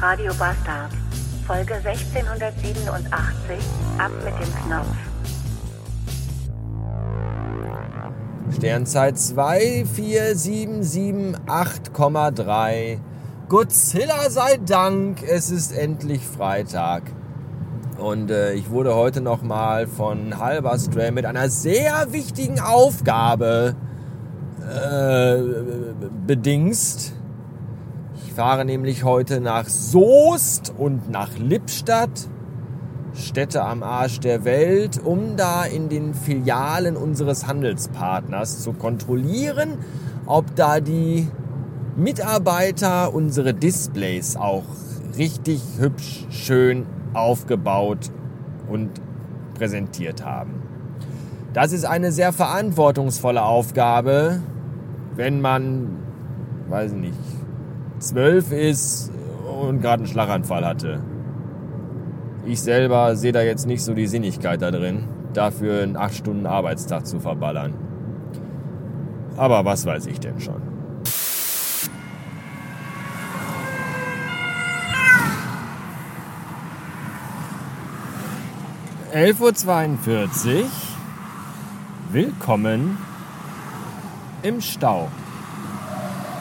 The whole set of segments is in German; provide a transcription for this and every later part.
Radio Bastard. Folge 1687. Ab mit dem Knopf. Sternzeit 24778,3. Godzilla sei Dank, es ist endlich Freitag. Und äh, ich wurde heute nochmal von Halberstram mit einer sehr wichtigen Aufgabe äh, bedingst. Ich fahre nämlich heute nach Soest und nach Lippstadt, Städte am Arsch der Welt, um da in den Filialen unseres Handelspartners zu kontrollieren, ob da die Mitarbeiter unsere Displays auch richtig hübsch, schön aufgebaut und präsentiert haben. Das ist eine sehr verantwortungsvolle Aufgabe, wenn man, weiß ich nicht, zwölf ist und gerade einen Schlaganfall hatte. Ich selber sehe da jetzt nicht so die Sinnigkeit da drin, dafür einen 8 Stunden Arbeitstag zu verballern. Aber was weiß ich denn schon. 11.42 Uhr. Willkommen im Stau.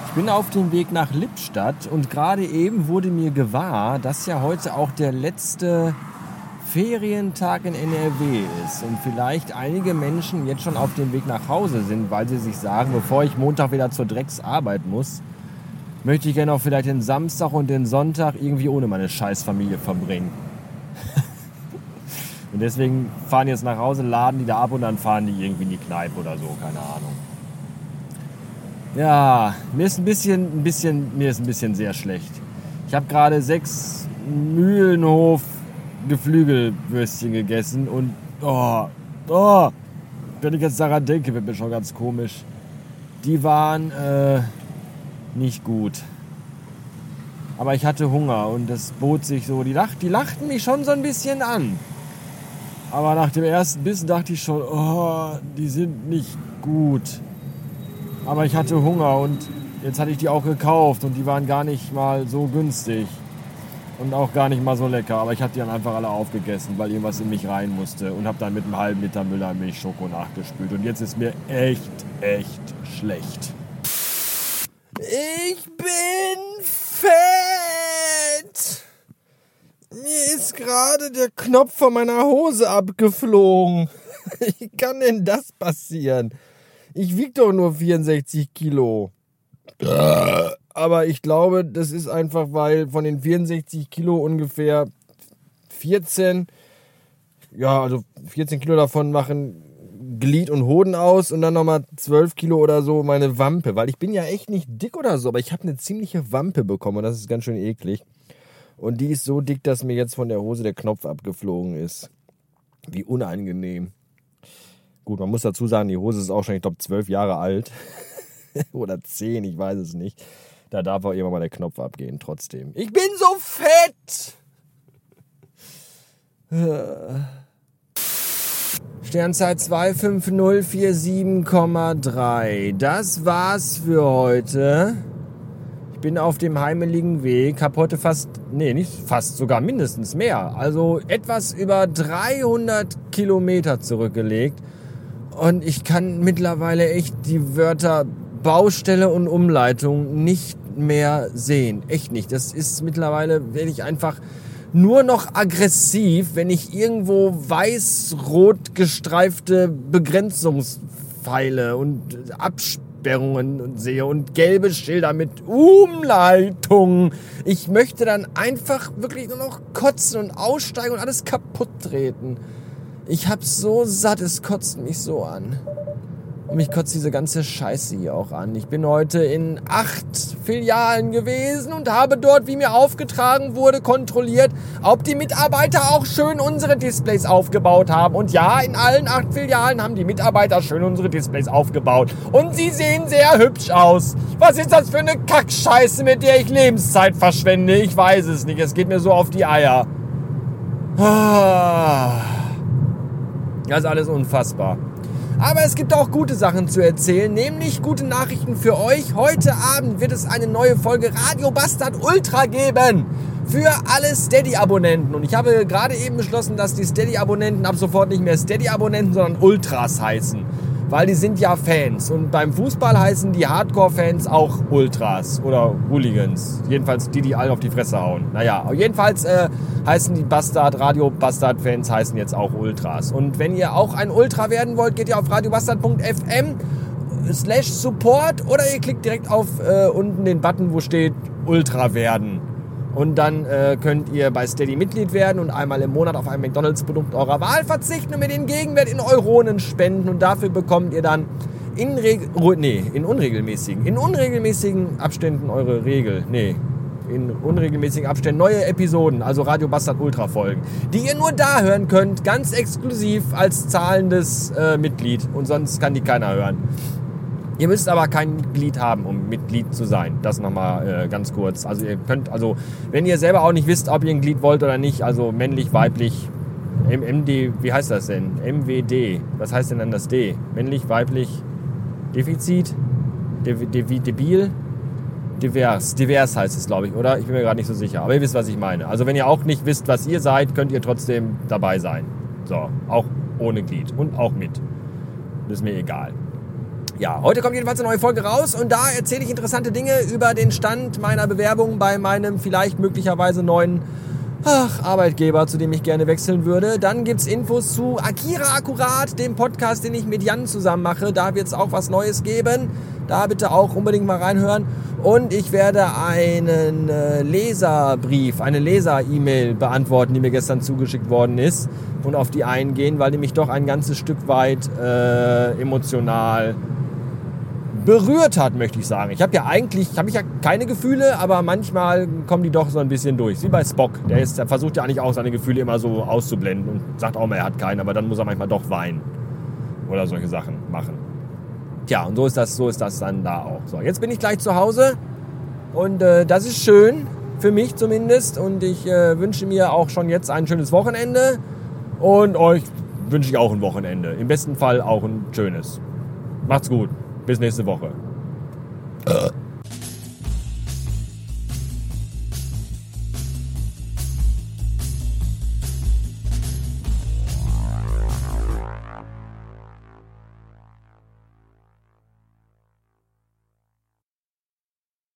Ich bin auf dem Weg nach Lippstadt und gerade eben wurde mir gewahr, dass ja heute auch der letzte Ferientag in NRW ist und vielleicht einige Menschen jetzt schon auf dem Weg nach Hause sind, weil sie sich sagen, bevor ich Montag wieder zur Drecksarbeit muss, möchte ich gerne auch vielleicht den Samstag und den Sonntag irgendwie ohne meine Scheißfamilie verbringen. Und deswegen fahren jetzt nach Hause, laden die da ab und dann fahren die irgendwie in die Kneipe oder so, keine Ahnung. Ja, mir ist ein bisschen, ein bisschen, mir ist ein bisschen sehr schlecht. Ich habe gerade sechs Mühlenhof Geflügelwürstchen gegessen und oh, oh, wenn ich jetzt daran denke, wird mir schon ganz komisch. Die waren äh, nicht gut. Aber ich hatte Hunger und das bot sich so. Die, lacht, die lachten mich schon so ein bisschen an. Aber nach dem ersten Bissen dachte ich schon, oh, die sind nicht gut. Aber ich hatte Hunger und jetzt hatte ich die auch gekauft und die waren gar nicht mal so günstig. Und auch gar nicht mal so lecker. Aber ich habe die dann einfach alle aufgegessen, weil irgendwas in mich rein musste. Und habe dann mit einem halben Liter Müllermilch Schoko nachgespült. Und jetzt ist mir echt, echt schlecht. Ich bin fett! Mir ist gerade der Knopf von meiner Hose abgeflogen. Wie kann denn das passieren? Ich wiege doch nur 64 Kilo. Aber ich glaube, das ist einfach, weil von den 64 Kilo ungefähr 14, ja, also 14 Kilo davon machen Glied und Hoden aus und dann nochmal 12 Kilo oder so meine Wampe. Weil ich bin ja echt nicht dick oder so, aber ich habe eine ziemliche Wampe bekommen und das ist ganz schön eklig. Und die ist so dick, dass mir jetzt von der Hose der Knopf abgeflogen ist. Wie unangenehm. Gut, man muss dazu sagen, die Hose ist auch schon, ich glaube, zwölf Jahre alt. Oder zehn, ich weiß es nicht. Da darf auch irgendwann mal der Knopf abgehen, trotzdem. Ich bin so fett! Sternzeit 25047,3. Das war's für heute. Ich bin auf dem heimeligen Weg, habe heute fast, nee, nicht fast, sogar mindestens mehr, also etwas über 300 Kilometer zurückgelegt. Und ich kann mittlerweile echt die Wörter Baustelle und Umleitung nicht mehr sehen. Echt nicht. Das ist mittlerweile, werde ich einfach nur noch aggressiv, wenn ich irgendwo weiß-rot gestreifte Begrenzungspfeile und Absperrungen sehe und gelbe Schilder mit Umleitung. Ich möchte dann einfach wirklich nur noch kotzen und aussteigen und alles kaputt treten. Ich hab so satt, es kotzt mich so an. Und mich kotzt diese ganze Scheiße hier auch an. Ich bin heute in acht Filialen gewesen und habe dort, wie mir aufgetragen wurde, kontrolliert, ob die Mitarbeiter auch schön unsere Displays aufgebaut haben. Und ja, in allen acht Filialen haben die Mitarbeiter schön unsere Displays aufgebaut. Und sie sehen sehr hübsch aus. Was ist das für eine Kackscheiße, mit der ich Lebenszeit verschwende? Ich weiß es nicht. Es geht mir so auf die Eier. Ah. Das ist alles unfassbar. Aber es gibt auch gute Sachen zu erzählen, nämlich gute Nachrichten für euch. Heute Abend wird es eine neue Folge Radio Bastard Ultra geben für alle Steady-Abonnenten. Und ich habe gerade eben beschlossen, dass die Steady-Abonnenten ab sofort nicht mehr Steady-Abonnenten, sondern Ultras heißen weil die sind ja Fans. Und beim Fußball heißen die Hardcore-Fans auch Ultras oder Hooligans. Jedenfalls die, die alle auf die Fresse hauen. Naja, jedenfalls äh, heißen die Bastard, Radio Bastard-Fans heißen jetzt auch Ultras. Und wenn ihr auch ein Ultra werden wollt, geht ihr auf radiobastard.fm slash support oder ihr klickt direkt auf äh, unten den Button, wo steht Ultra werden. Und dann äh, könnt ihr bei Steady Mitglied werden und einmal im Monat auf ein McDonalds-Produkt eurer Wahl verzichten und mir den Gegenwert in Euronen spenden. Und dafür bekommt ihr dann in, nee, in unregelmäßigen, in unregelmäßigen Abständen eure Regel. Nee, in unregelmäßigen Abständen neue Episoden, also Radio Bastard Ultra Folgen, die ihr nur da hören könnt, ganz exklusiv als zahlendes äh, Mitglied und sonst kann die keiner hören. Ihr müsst aber kein Mitglied haben, um Mitglied zu sein. Das nochmal äh, ganz kurz. Also ihr könnt, also wenn ihr selber auch nicht wisst, ob ihr ein Glied wollt oder nicht, also männlich, weiblich, MD, wie heißt das denn? MWD. Was heißt denn dann das D? Männlich, weiblich, Defizit, De, De, debil, divers. Divers heißt es, glaube ich, oder? Ich bin mir gerade nicht so sicher. Aber ihr wisst, was ich meine. Also wenn ihr auch nicht wisst, was ihr seid, könnt ihr trotzdem dabei sein. So, auch ohne Glied und auch mit. Das ist mir egal. Ja, heute kommt jedenfalls eine neue Folge raus und da erzähle ich interessante Dinge über den Stand meiner Bewerbung bei meinem vielleicht möglicherweise neuen ach, Arbeitgeber, zu dem ich gerne wechseln würde. Dann gibt's Infos zu Akira Akkurat, dem Podcast, den ich mit Jan zusammen mache. Da wird's auch was Neues geben. Da bitte auch unbedingt mal reinhören. Und ich werde einen äh, Leserbrief, eine Leser-E-Mail beantworten, die mir gestern zugeschickt worden ist und auf die eingehen, weil die mich doch ein ganzes Stück weit äh, emotional berührt hat, möchte ich sagen. Ich habe ja eigentlich, habe ich ja keine Gefühle, aber manchmal kommen die doch so ein bisschen durch. Wie bei Spock. Der, ist, der versucht ja eigentlich auch seine Gefühle immer so auszublenden und sagt auch mal, er hat keinen, aber dann muss er manchmal doch weinen. Oder solche Sachen machen. Tja, und so ist das, so ist das dann da auch. So, jetzt bin ich gleich zu Hause und äh, das ist schön, für mich zumindest. Und ich äh, wünsche mir auch schon jetzt ein schönes Wochenende. Und euch wünsche ich auch ein Wochenende. Im besten Fall auch ein schönes. Macht's gut. Bis nächste Woche.